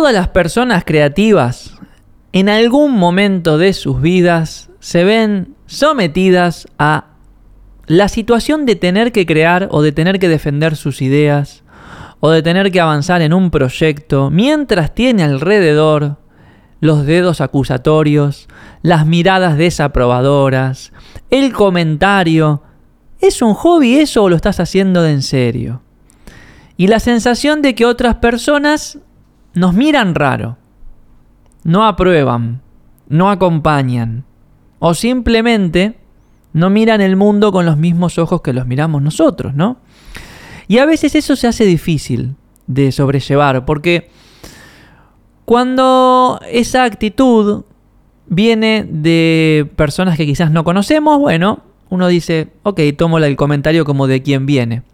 Todas las personas creativas en algún momento de sus vidas se ven sometidas a la situación de tener que crear o de tener que defender sus ideas o de tener que avanzar en un proyecto mientras tiene alrededor los dedos acusatorios, las miradas desaprobadoras, el comentario. ¿Es un hobby eso o lo estás haciendo de en serio? Y la sensación de que otras personas nos miran raro, no aprueban, no acompañan, o simplemente no miran el mundo con los mismos ojos que los miramos nosotros, ¿no? Y a veces eso se hace difícil de sobrellevar, porque cuando esa actitud viene de personas que quizás no conocemos, bueno, uno dice, ok, tomo el comentario como de quién viene.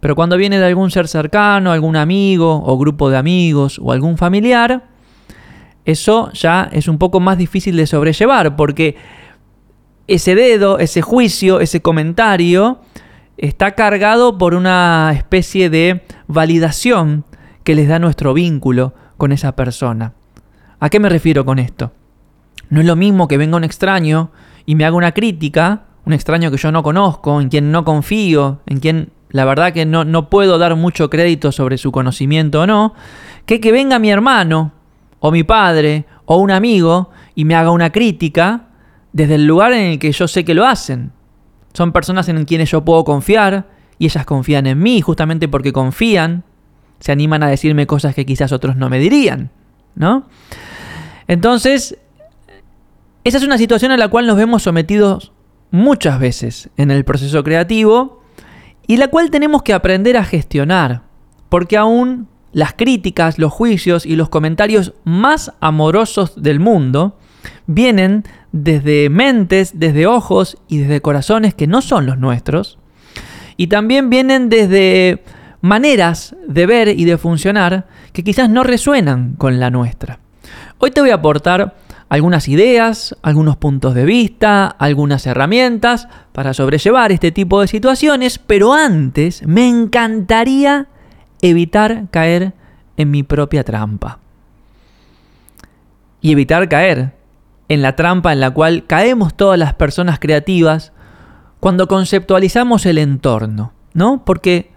Pero cuando viene de algún ser cercano, algún amigo o grupo de amigos o algún familiar, eso ya es un poco más difícil de sobrellevar porque ese dedo, ese juicio, ese comentario está cargado por una especie de validación que les da nuestro vínculo con esa persona. ¿A qué me refiero con esto? No es lo mismo que venga un extraño y me haga una crítica, un extraño que yo no conozco, en quien no confío, en quien la verdad que no, no puedo dar mucho crédito sobre su conocimiento o no, que que venga mi hermano, o mi padre, o un amigo, y me haga una crítica desde el lugar en el que yo sé que lo hacen. Son personas en quienes yo puedo confiar, y ellas confían en mí justamente porque confían, se animan a decirme cosas que quizás otros no me dirían, ¿no? Entonces, esa es una situación a la cual nos vemos sometidos muchas veces en el proceso creativo y la cual tenemos que aprender a gestionar, porque aún las críticas, los juicios y los comentarios más amorosos del mundo vienen desde mentes, desde ojos y desde corazones que no son los nuestros, y también vienen desde maneras de ver y de funcionar que quizás no resuenan con la nuestra. Hoy te voy a aportar algunas ideas, algunos puntos de vista, algunas herramientas para sobrellevar este tipo de situaciones, pero antes me encantaría evitar caer en mi propia trampa. Y evitar caer en la trampa en la cual caemos todas las personas creativas cuando conceptualizamos el entorno, ¿no? Porque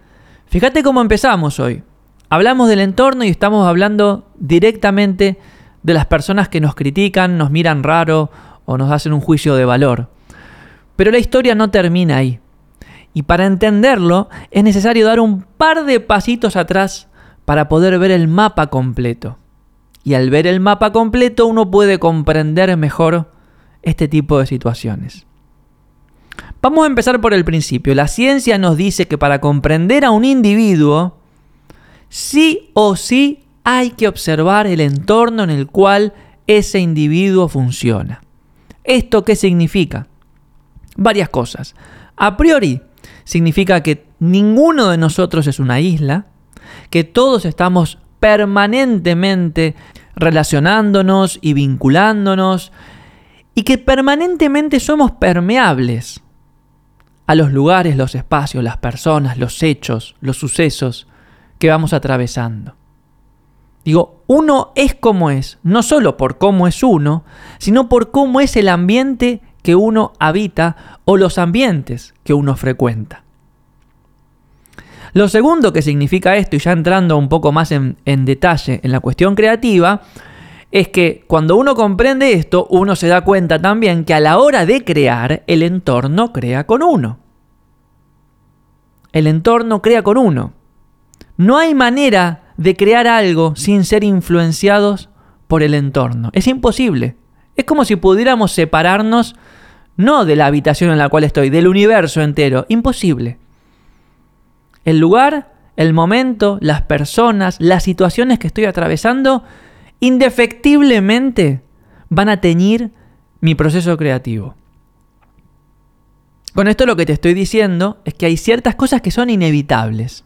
fíjate cómo empezamos hoy. Hablamos del entorno y estamos hablando directamente de las personas que nos critican, nos miran raro o nos hacen un juicio de valor. Pero la historia no termina ahí. Y para entenderlo es necesario dar un par de pasitos atrás para poder ver el mapa completo. Y al ver el mapa completo uno puede comprender mejor este tipo de situaciones. Vamos a empezar por el principio. La ciencia nos dice que para comprender a un individuo, sí o sí hay que observar el entorno en el cual ese individuo funciona. ¿Esto qué significa? Varias cosas. A priori, significa que ninguno de nosotros es una isla, que todos estamos permanentemente relacionándonos y vinculándonos y que permanentemente somos permeables a los lugares, los espacios, las personas, los hechos, los sucesos que vamos atravesando. Digo, uno es como es, no solo por cómo es uno, sino por cómo es el ambiente que uno habita o los ambientes que uno frecuenta. Lo segundo que significa esto, y ya entrando un poco más en, detalle en la cuestión creativa, es que cuando uno comprende esto, uno se da cuenta también que a la hora de crear, el entorno crea con uno. El entorno crea con uno. No hay manera de crear algo sin ser influenciados por el entorno. Es imposible. Es como si pudiéramos separarnos no de la habitación en la cual estoy, del universo entero. Imposible. El lugar, el momento, las personas, las situaciones que estoy atravesando, indefectiblemente van a teñir mi proceso creativo. Con esto lo que te estoy diciendo es que hay ciertas cosas que son inevitables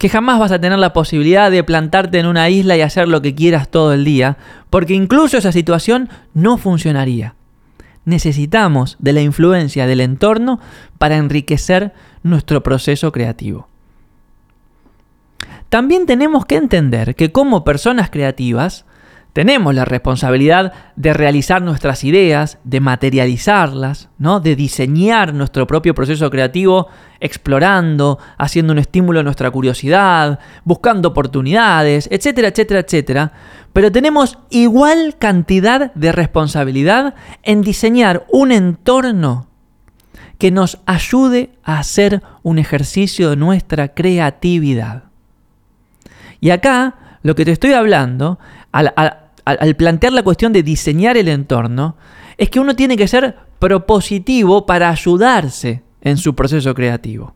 que jamás vas a tener la posibilidad de plantarte en una isla y hacer lo que quieras todo el día, porque incluso esa situación no funcionaría. Necesitamos de la influencia del entorno para enriquecer nuestro proceso creativo. también tenemos que entender que como personas creativas, tenemos la responsabilidad de realizar nuestras ideas, de materializarlas, ¿no? de diseñar nuestro propio proceso creativo explorando, haciendo un estímulo a nuestra curiosidad, buscando oportunidades, etcétera, etcétera, etcétera. Pero tenemos igual cantidad de responsabilidad en diseñar un entorno que nos ayude a hacer un ejercicio de nuestra creatividad. Y acá lo que te estoy hablando, al, plantear la cuestión de diseñar el entorno, es que uno tiene que ser propositivo para ayudarse en su proceso creativo.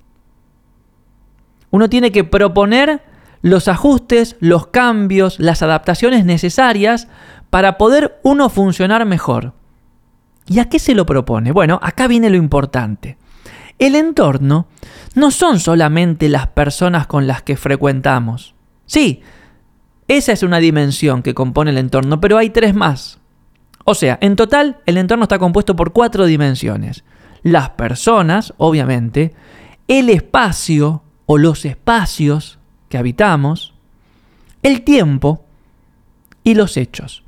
Uno tiene que proponer los ajustes, los cambios, las adaptaciones necesarias para poder uno funcionar mejor. ¿Y a qué se lo propone? Bueno, acá viene lo importante. El entorno no son solamente las personas con las que frecuentamos. Sí, esa es una dimensión que compone el entorno, pero hay tres más. O sea, en total el entorno está compuesto por cuatro dimensiones. Las personas, obviamente, el espacio o los espacios que habitamos, el tiempo y los hechos.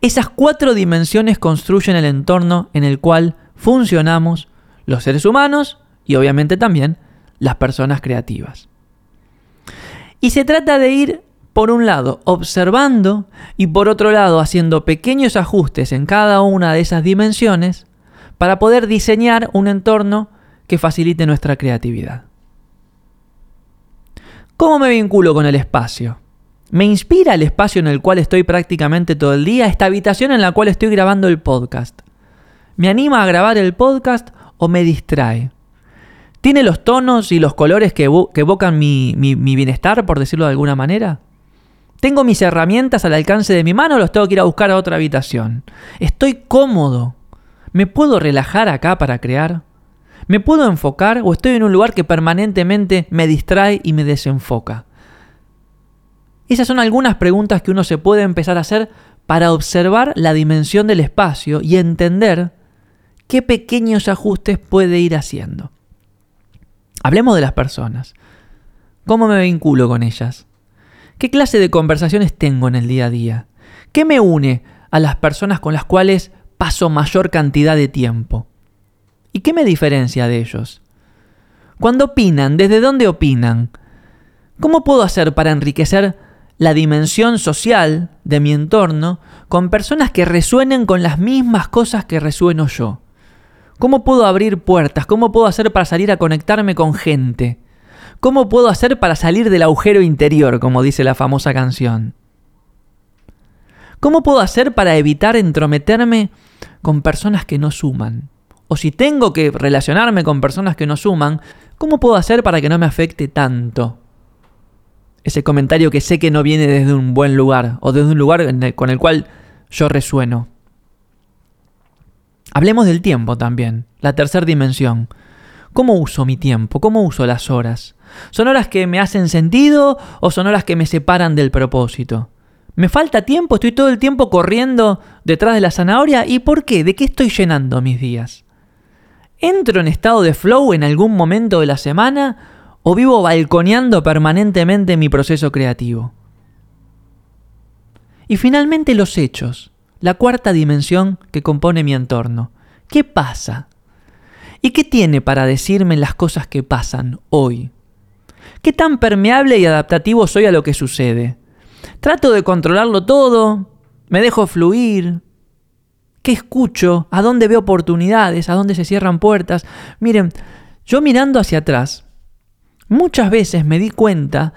Esas cuatro dimensiones construyen el entorno en el cual funcionamos los seres humanos y obviamente también las personas creativas. Y se trata de ir, por un lado, observando y por otro lado, haciendo pequeños ajustes en cada una de esas dimensiones para poder diseñar un entorno que facilite nuestra creatividad. ¿Cómo me vinculo con el espacio? ¿Me inspira el espacio en el cual estoy prácticamente todo el día? ¿Esta habitación en la cual estoy grabando el podcast? ¿Me anima a grabar el podcast o me distrae? ¿Tiene los tonos y los colores que, evocan mi, mi, bienestar, por decirlo de alguna manera? ¿Tengo mis herramientas al alcance de mi mano o los tengo que ir a buscar a otra habitación? ¿Estoy cómodo? ¿Me puedo relajar acá para crear? ¿Me puedo enfocar o estoy en un lugar que permanentemente me distrae y me desenfoca? Esas son algunas preguntas que uno se puede empezar a hacer para observar la dimensión del espacio y entender qué pequeños ajustes puede ir haciendo. Hablemos de las personas. ¿Cómo me vinculo con ellas? ¿Qué clase de conversaciones tengo en el día a día? ¿Qué me une a las personas con las cuales paso mayor cantidad de tiempo? ¿Y qué me diferencia de ellos? Cuando opinan, ¿desde dónde opinan? ¿Cómo puedo hacer para enriquecer la dimensión social de mi entorno con personas que resuenen con las mismas cosas que resueno yo. ¿Cómo puedo abrir puertas? ¿Cómo puedo hacer para salir a conectarme con gente? ¿Cómo puedo hacer para salir del agujero interior, como dice la famosa canción? ¿Cómo puedo hacer para evitar entrometerme con personas que no suman? O si tengo que relacionarme con personas que no suman, ¿cómo puedo hacer para que no me afecte tanto? ese comentario que sé que no viene desde un buen lugar o desde un lugar con el cual yo resueno. Hablemos del tiempo también, la tercera dimensión. ¿Cómo uso mi tiempo? ¿Cómo uso las horas? ¿Son horas que me hacen sentido o son horas que me separan del propósito? ¿Me falta tiempo? ¿Estoy todo el tiempo corriendo detrás de la zanahoria? ¿Y por qué? ¿De qué estoy llenando mis días? ¿Entro en estado de flow en algún momento de la semana ¿O vivo balconeando permanentemente mi proceso creativo? Y finalmente los hechos, la cuarta dimensión que compone mi entorno. ¿Qué pasa? ¿Y qué tiene para decirme las cosas que pasan hoy? ¿Qué tan permeable y adaptativo soy a lo que sucede? ¿Trato de controlarlo todo? ¿Me dejo fluir? ¿Qué escucho? ¿A dónde veo oportunidades? ¿A dónde se cierran puertas? Miren, yo mirando hacia atrás, muchas veces me di cuenta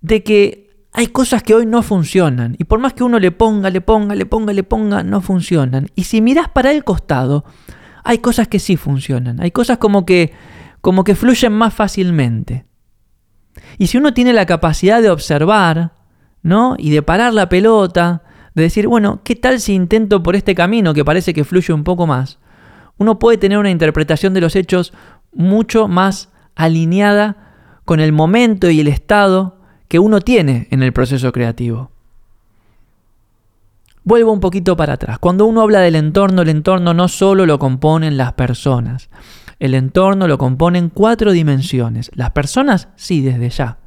de que hay cosas que hoy no funcionan y por más que uno le ponga, le ponga, le ponga, le ponga, no funcionan. Y si miras para el costado, hay cosas que sí funcionan, hay cosas como que como que fluyen más fácilmente. Y si uno tiene la capacidad de observar, ¿no? Y de parar la pelota, de decir, bueno, ¿qué tal si intento por este camino que parece que fluye un poco más? Uno puede tener una interpretación de los hechos mucho más alineada con el momento y el estado que uno tiene en el proceso creativo. Vuelvo un poquito para atrás. Cuando uno habla del entorno, el entorno no solo lo componen las personas. El entorno lo componen cuatro dimensiones. Las personas, sí, desde ya.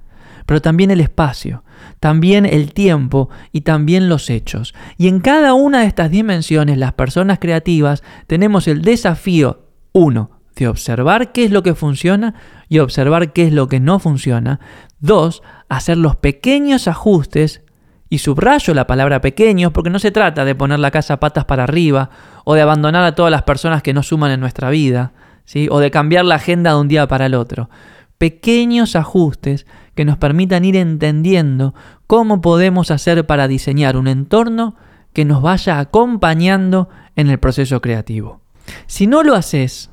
pero también el espacio, también el tiempo y también los hechos. Y en cada una de estas dimensiones, las personas creativas tenemos el desafío, uno, de observar qué es lo que funciona y observar qué es lo que no funciona. Dos, hacer los pequeños ajustes, y subrayo la palabra pequeños porque no se trata de poner la casa patas para arriba o de abandonar a todas las personas que no suman en nuestra vida, ¿sí? o de cambiar la agenda de un día para el otro. Pequeños ajustes que nos permitan ir entendiendo cómo podemos hacer para diseñar un entorno que nos vaya acompañando en el proceso creativo. Si no lo haces,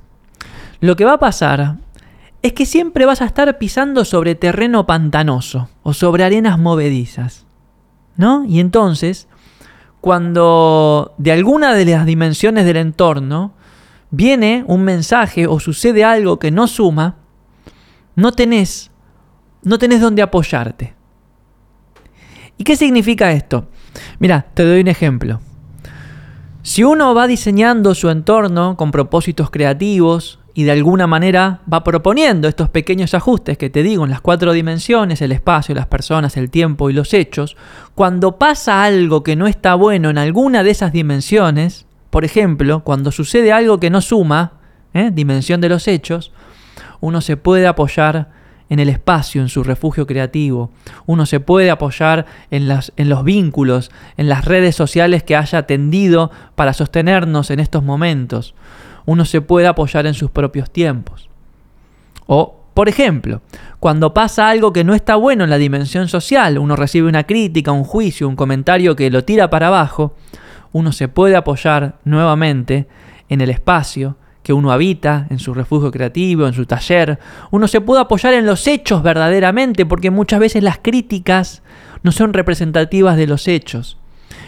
lo que va a pasar es que siempre vas a estar pisando sobre terreno pantanoso o sobre arenas movedizas. ¿No? Y entonces, cuando de alguna de las dimensiones del entorno viene un mensaje o sucede algo que no suma, no tenés, no tenés dónde apoyarte. ¿Y qué significa esto? Mira, te doy un ejemplo. Si uno va diseñando su entorno con propósitos creativos y de alguna manera va proponiendo estos pequeños ajustes que te digo en las cuatro dimensiones, el espacio, las personas, el tiempo y los hechos, cuando pasa algo que no está bueno en alguna de esas dimensiones, por ejemplo, cuando sucede algo que no suma, ¿eh? dimensión de los hechos, uno se puede apoyar en el espacio, en su refugio creativo. Uno se puede apoyar en, las, en los vínculos, en las redes sociales que haya tendido para sostenernos en estos momentos uno se puede apoyar en sus propios tiempos. O, por ejemplo, cuando pasa algo que no está bueno en la dimensión social, uno recibe una crítica, un juicio, un comentario que lo tira para abajo, uno se puede apoyar nuevamente en el espacio que uno habita, en su refugio creativo, en su taller. Uno se puede apoyar en los hechos verdaderamente, porque muchas veces las críticas no son representativas de los hechos.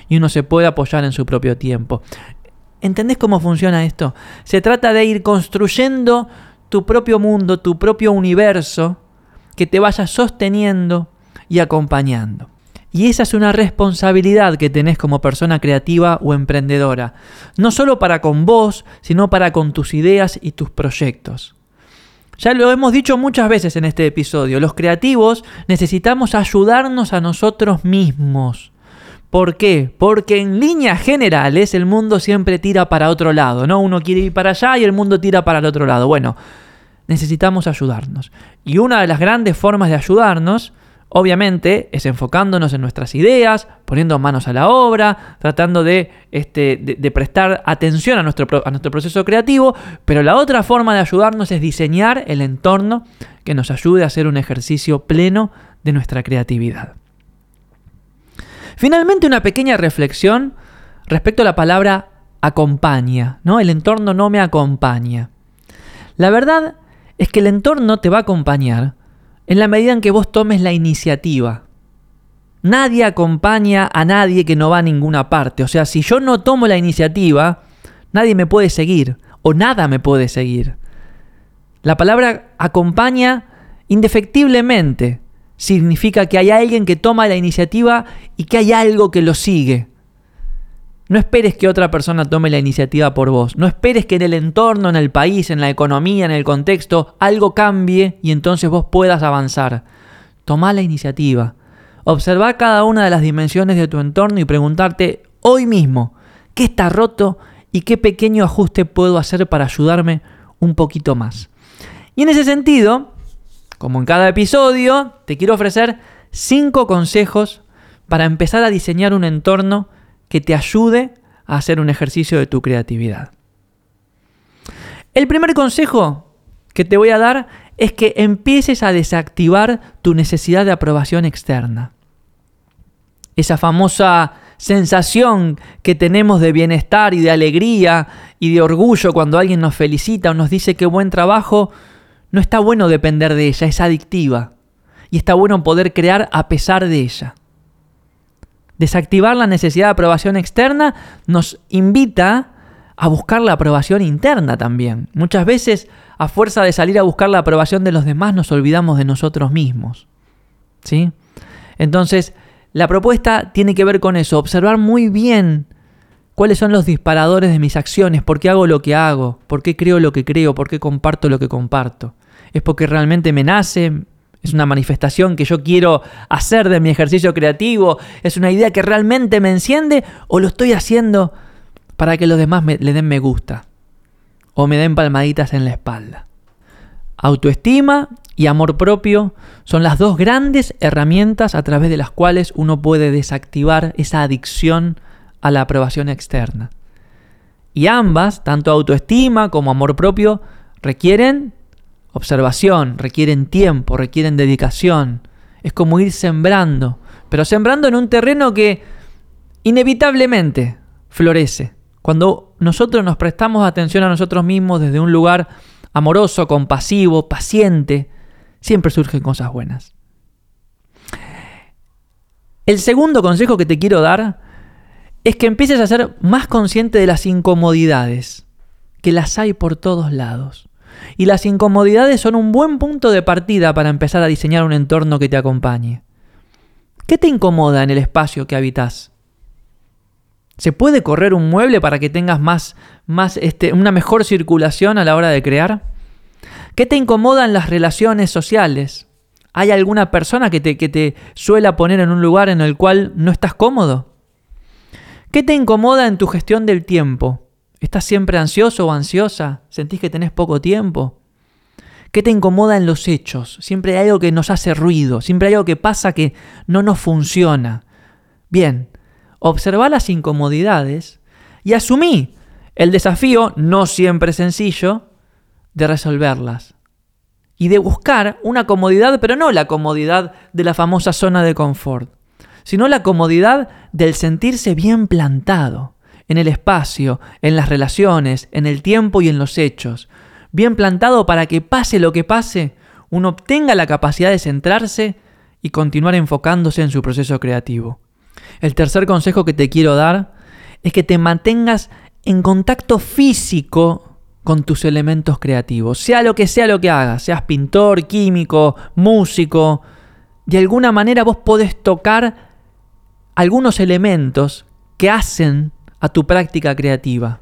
Y uno se puede apoyar en su propio tiempo. ¿Entendés cómo funciona esto? Se trata de ir construyendo tu propio mundo, tu propio universo, que te vaya sosteniendo y acompañando. Y esa es una responsabilidad que tenés como persona creativa o emprendedora, no solo para con vos, sino para con tus ideas y tus proyectos. Ya lo hemos dicho muchas veces en este episodio, los creativos necesitamos ayudarnos a nosotros mismos. ¿Por qué? Porque en líneas generales el mundo siempre tira para otro lado, ¿no? Uno quiere ir para allá y el mundo tira para el otro lado. Bueno, necesitamos ayudarnos. Y una de las grandes formas de ayudarnos, obviamente, es enfocándonos en nuestras ideas, poniendo manos a la obra, tratando de, este, de, prestar atención a nuestro, a nuestro proceso creativo, pero la otra forma de ayudarnos es diseñar el entorno que nos ayude a hacer un ejercicio pleno de nuestra creatividad. Finalmente, una pequeña reflexión respecto a la palabra acompaña, ¿no? El entorno no me acompaña. La verdad es que el entorno te va a acompañar en la medida en que vos tomes la iniciativa. Nadie acompaña a nadie que no va a ninguna parte. O sea, si yo no tomo la iniciativa, nadie me puede seguir o nada me puede seguir. La palabra acompaña indefectiblemente significa que hay alguien que toma la iniciativa y que hay algo que lo sigue. No esperes que otra persona tome la iniciativa por vos. No esperes que en el entorno, en el país, en la economía, en el contexto, algo cambie y entonces vos puedas avanzar. Toma la iniciativa. Observa cada una de las dimensiones de tu entorno y preguntarte hoy mismo, ¿qué está roto y qué pequeño ajuste puedo hacer para ayudarme un poquito más? Y en ese sentido, como en cada episodio, te quiero ofrecer 5 consejos para empezar a diseñar un entorno que te ayude a hacer un ejercicio de tu creatividad. El primer consejo que te voy a dar es que empieces a desactivar tu necesidad de aprobación externa. Esa famosa sensación que tenemos de bienestar y de alegría y de orgullo cuando alguien nos felicita o nos dice qué buen trabajo, no está bueno depender de ella, es adictiva. Y está bueno poder crear a pesar de ella. Desactivar la necesidad de aprobación externa nos invita a buscar la aprobación interna también. Muchas veces, a fuerza de salir a buscar la aprobación de los demás, nos olvidamos de nosotros mismos. ¿Sí? Entonces, la propuesta tiene que ver con eso, observar muy bien cuáles son los disparadores de mis acciones, por qué hago lo que hago, por qué creo lo que creo, por qué comparto lo que comparto. ¿Es porque realmente me nace? es una manifestación que yo quiero hacer de mi ejercicio creativo, es una idea que realmente me enciende o lo estoy haciendo para que los demás le den me gusta o me den palmaditas en la espalda. Autoestima y amor propio son las dos grandes herramientas a través de las cuales uno puede desactivar esa adicción a la aprobación externa. Y ambas, tanto autoestima como amor propio, requieren observación, requieren tiempo, requieren dedicación. Es como ir sembrando, pero sembrando en un terreno que inevitablemente florece. Cuando nosotros nos prestamos atención a nosotros mismos desde un lugar amoroso, compasivo, paciente, siempre surgen cosas buenas. El segundo consejo que te quiero dar es que empieces a ser más consciente de las incomodidades, que las hay por todos lados. Y las incomodidades son un buen punto de partida para empezar a diseñar un entorno que te acompañe. ¿Qué te incomoda en el espacio que habitas? ¿Se puede correr un mueble para que tengas más, más este, una mejor circulación a la hora de crear? ¿Qué te incomoda en las relaciones sociales? ¿Hay alguna persona que te, que te suela poner en un lugar en el cual no estás cómodo? ¿Qué te incomoda en tu gestión del tiempo? ¿Estás siempre ansioso o ansiosa? ¿Sentís que tenés poco tiempo? ¿Qué te incomoda en los hechos? Siempre hay algo que nos hace ruido, siempre hay algo que pasa que no nos funciona. Bien, observa las incomodidades y asumí el desafío, no siempre sencillo, de resolverlas. Y de buscar una comodidad, pero no la comodidad de la famosa zona de confort, sino la comodidad del sentirse bien plantado en el espacio, en las relaciones, en el tiempo y en los hechos. Bien plantado para que pase lo que pase, uno obtenga la capacidad de centrarse y continuar enfocándose en su proceso creativo. El tercer consejo que te quiero dar es que te mantengas en contacto físico con tus elementos creativos, sea lo que sea lo que hagas, seas pintor, químico, músico, de alguna manera vos podés tocar algunos elementos que hacen a tu práctica creativa.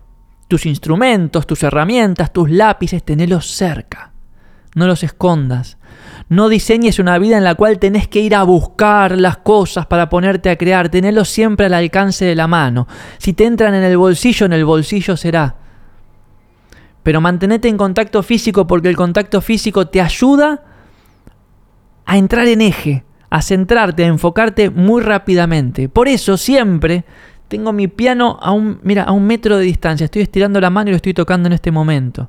Tus instrumentos, tus herramientas, tus lápices, tenelos cerca. No los escondas. No diseñes una vida en la cual tenés que ir a buscar las cosas para ponerte a crear. Tenelos siempre al alcance de la mano. Si te entran en el bolsillo, en el bolsillo será. Pero mantenete en contacto físico porque el contacto físico te ayuda a entrar en eje, a centrarte, a enfocarte muy rápidamente. Por eso siempre tengo mi piano a un, mira, a un metro de distancia. Estoy estirando la mano y lo estoy tocando en este momento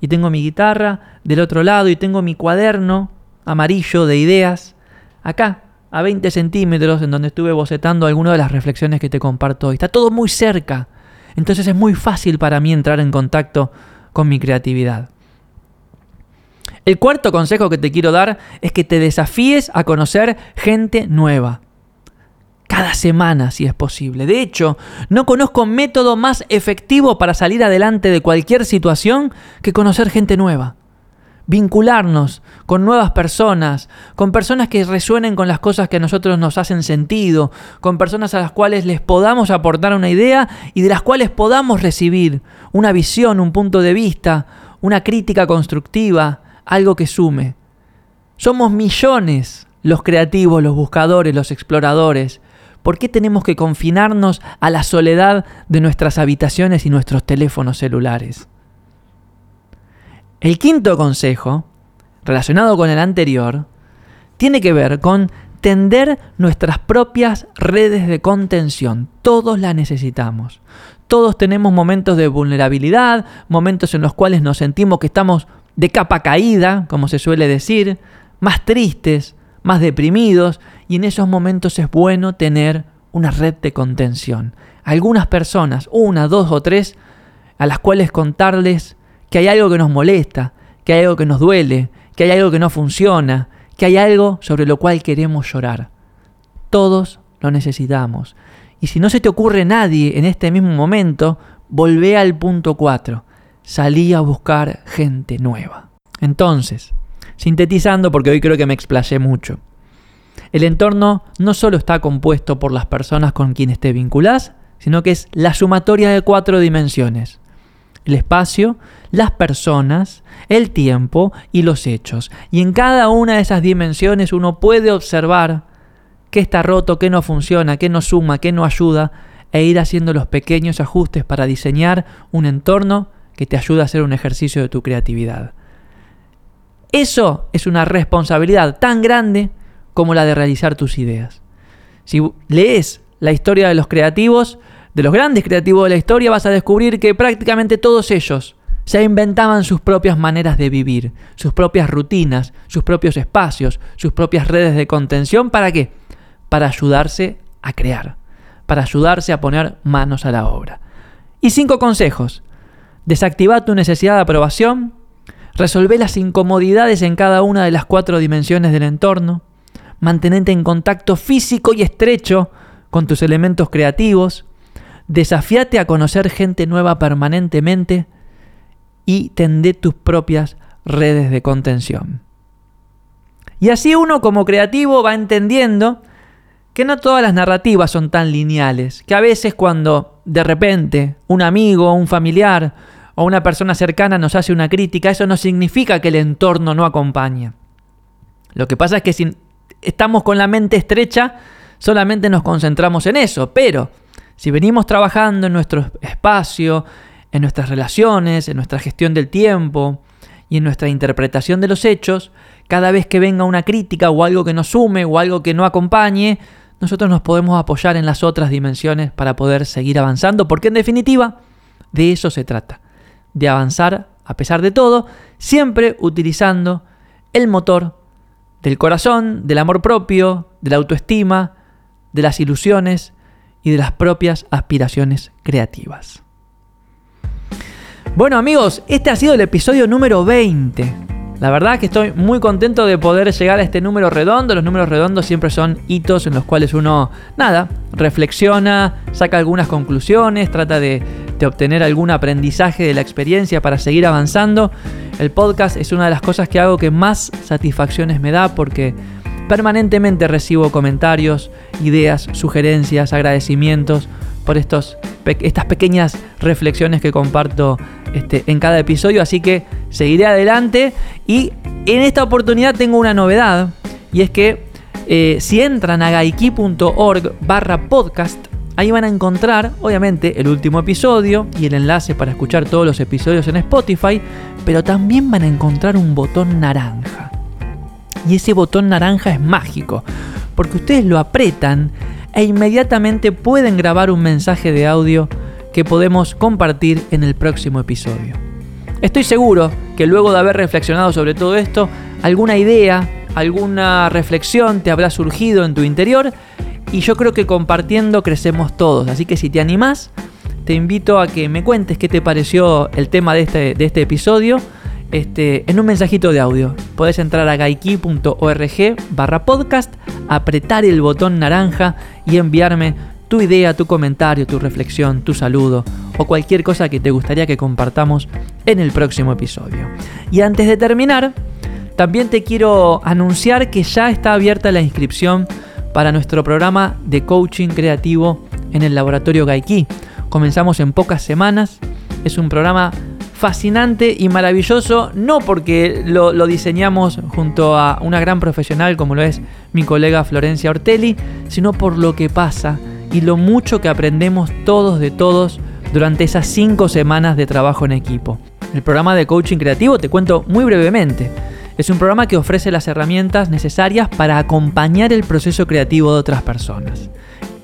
y tengo mi guitarra del otro lado y tengo mi cuaderno amarillo de ideas acá, a 20 centímetros, en donde estuve bocetando algunas de las reflexiones que te comparto hoy. Está todo muy cerca, entonces es muy fácil para mí entrar en contacto con mi creatividad. El cuarto consejo que te quiero dar es que te desafíes a conocer gente nueva cada semana si es posible. De hecho, no conozco método más efectivo para salir adelante de cualquier situación que conocer gente nueva. Vincularnos con nuevas personas, con personas que resuenen con las cosas que a nosotros nos hacen sentido, con personas a las cuales les podamos aportar una idea y de las cuales podamos recibir una visión, un punto de vista, una crítica constructiva, algo que sume. Somos millones los creativos, los buscadores, los exploradores, ¿Por qué tenemos que confinarnos a la soledad de nuestras habitaciones y nuestros teléfonos celulares? El quinto consejo, relacionado con el anterior, tiene que ver con tender nuestras propias redes de contención. Todos la necesitamos. Todos tenemos momentos de vulnerabilidad, momentos en los cuales nos sentimos que estamos de capa caída, como se suele decir, más tristes, más deprimidos y en esos momentos es bueno tener una red de contención. Algunas personas, una, dos o tres, a las cuales contarles que hay algo que nos molesta, que hay algo que nos duele, que hay algo que no funciona, que hay algo sobre lo cual queremos llorar. Todos lo necesitamos. Y si no se te ocurre nadie en este mismo momento, volvé al punto 4. Salí a buscar gente nueva. Entonces, Sintetizando, porque hoy creo que me explayé mucho. El entorno no solo está compuesto por las personas con quienes te vinculás, sino que es la sumatoria de cuatro dimensiones. el espacio, las personas, el tiempo y los hechos. Y en cada una de esas dimensiones uno puede observar qué está roto, qué no funciona, qué no suma, qué no ayuda, e ir haciendo los pequeños ajustes para diseñar un entorno que te ayude a hacer un ejercicio de tu creatividad. Eso es una responsabilidad tan grande como la de realizar tus ideas. Si lees la historia de los creativos, de los grandes creativos de la historia, vas a descubrir que prácticamente todos ellos se inventaban sus propias maneras de vivir, sus propias rutinas, sus propios espacios, sus propias redes de contención. ¿Para qué? Para ayudarse a crear, para ayudarse a poner manos a la obra. Y cinco consejos. Desactiva tu necesidad de aprobación, resolve las incomodidades en cada una de las cuatro dimensiones del entorno, mantenerte en contacto físico y estrecho con tus elementos creativos, desafíate a conocer gente nueva permanentemente y tendé tus propias redes de contención. Y así uno como creativo va entendiendo que no todas las narrativas son tan lineales, que a veces cuando de repente un amigo, un familiar o una persona cercana nos hace una crítica, eso no significa que el entorno no acompañe. Lo que pasa es que si estamos con la mente estrecha, solamente nos concentramos en eso, pero si venimos trabajando en nuestro espacio, en nuestras relaciones, en nuestra gestión del tiempo y en nuestra interpretación de los hechos, cada vez que venga una crítica o algo que nos sume o algo que no acompañe, nosotros nos podemos apoyar en las otras dimensiones para poder seguir avanzando, porque en definitiva de eso se trata, de avanzar a pesar de todo, siempre utilizando el motor del corazón, del amor propio, de la autoestima, de las ilusiones y de las propias aspiraciones creativas. Bueno amigos, este ha sido el episodio número 20. La verdad que estoy muy contento de poder llegar a este número redondo. Los números redondos siempre son hitos en los cuales uno, nada, reflexiona, saca algunas conclusiones, trata de, de obtener algún aprendizaje de la experiencia para seguir avanzando. El podcast es una de las cosas que hago que más satisfacciones me da porque Permanentemente recibo comentarios, ideas, sugerencias, agradecimientos por estos, estas pequeñas reflexiones que comparto este, en cada episodio, así que seguiré adelante y en esta oportunidad tengo una novedad y es que eh, si entran a gaiki.org barra podcast, ahí van a encontrar obviamente el último episodio y el enlace para escuchar todos los episodios en Spotify, pero también van a encontrar un botón naranja. Y ese botón naranja es mágico, porque ustedes lo apretan e inmediatamente pueden grabar un mensaje de audio que podemos compartir en el próximo episodio. Estoy seguro que luego de haber reflexionado sobre todo esto, alguna idea, alguna reflexión te habrá surgido en tu interior y yo creo que compartiendo crecemos todos. Así que si te animás, te invito a que me cuentes qué te pareció el tema de este, de este episodio este, en un mensajito de audio. Puedes entrar a gaiki.org barra podcast, apretar el botón naranja y enviarme tu idea, tu comentario, tu reflexión, tu saludo o cualquier cosa que te gustaría que compartamos en el próximo episodio. Y antes de terminar, también te quiero anunciar que ya está abierta la inscripción para nuestro programa de coaching creativo en el laboratorio Gaiki. Comenzamos en pocas semanas. Es un programa fascinante y maravilloso, no porque lo, diseñamos junto a una gran profesional como lo es mi colega Florencia Ortelli, sino por lo que pasa y lo mucho que aprendemos todos de todos durante esas cinco semanas de trabajo en equipo. El programa de coaching creativo te cuento muy brevemente. Es un programa que ofrece las herramientas necesarias para acompañar el proceso creativo de otras personas.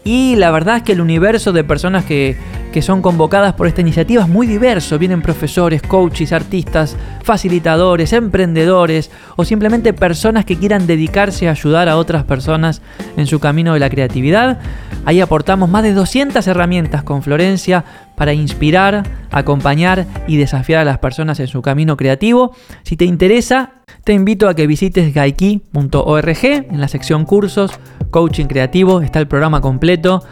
Y la verdad es que el universo de personas que, son convocadas por esta iniciativa es muy diverso. Vienen profesores, coaches, artistas, facilitadores, emprendedores o simplemente personas que quieran dedicarse a ayudar a otras personas en su camino de la creatividad. Ahí aportamos más de 200 herramientas con Florencia para inspirar, acompañar y desafiar a las personas en su camino creativo. Si te interesa, te invito a que visites gaiki.org en la sección cursos, coaching creativo, está el programa completo.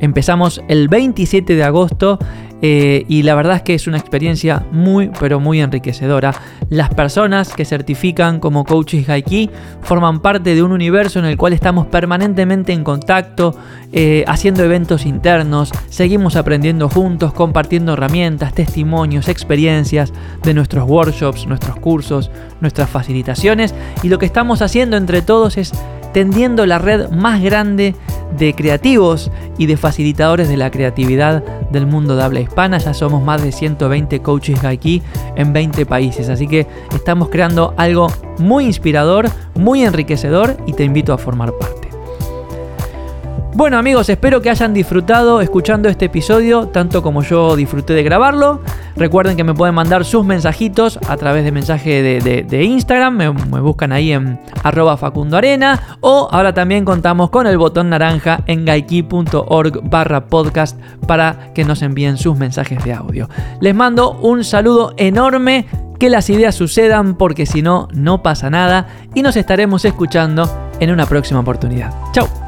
Empezamos el 27 de agosto eh, y la verdad es que es una experiencia muy, pero muy enriquecedora. Las personas que certifican como coaches Gaiki forman parte de un universo en el cual estamos permanentemente en contacto, eh, haciendo eventos internos, seguimos aprendiendo juntos, compartiendo herramientas, testimonios, experiencias de nuestros workshops, nuestros cursos, nuestras facilitaciones y lo que estamos haciendo entre todos es tendiendo la red más grande de creativos y de facilitadores de la creatividad del mundo de habla hispana. Ya somos más de 120 coaches aquí en 20 países, así que estamos creando algo muy inspirador, muy enriquecedor y te invito a formar parte. Bueno amigos, espero que hayan disfrutado escuchando este episodio, tanto como yo disfruté de grabarlo. Recuerden que me pueden mandar sus mensajitos a través de mensaje de, Instagram, me, buscan ahí en arroba facundoarena o ahora también contamos con el botón naranja en gaiki.org barra podcast para que nos envíen sus mensajes de audio. Les mando un saludo enorme, que las ideas sucedan porque si no, no pasa nada y nos estaremos escuchando en una próxima oportunidad. Chao.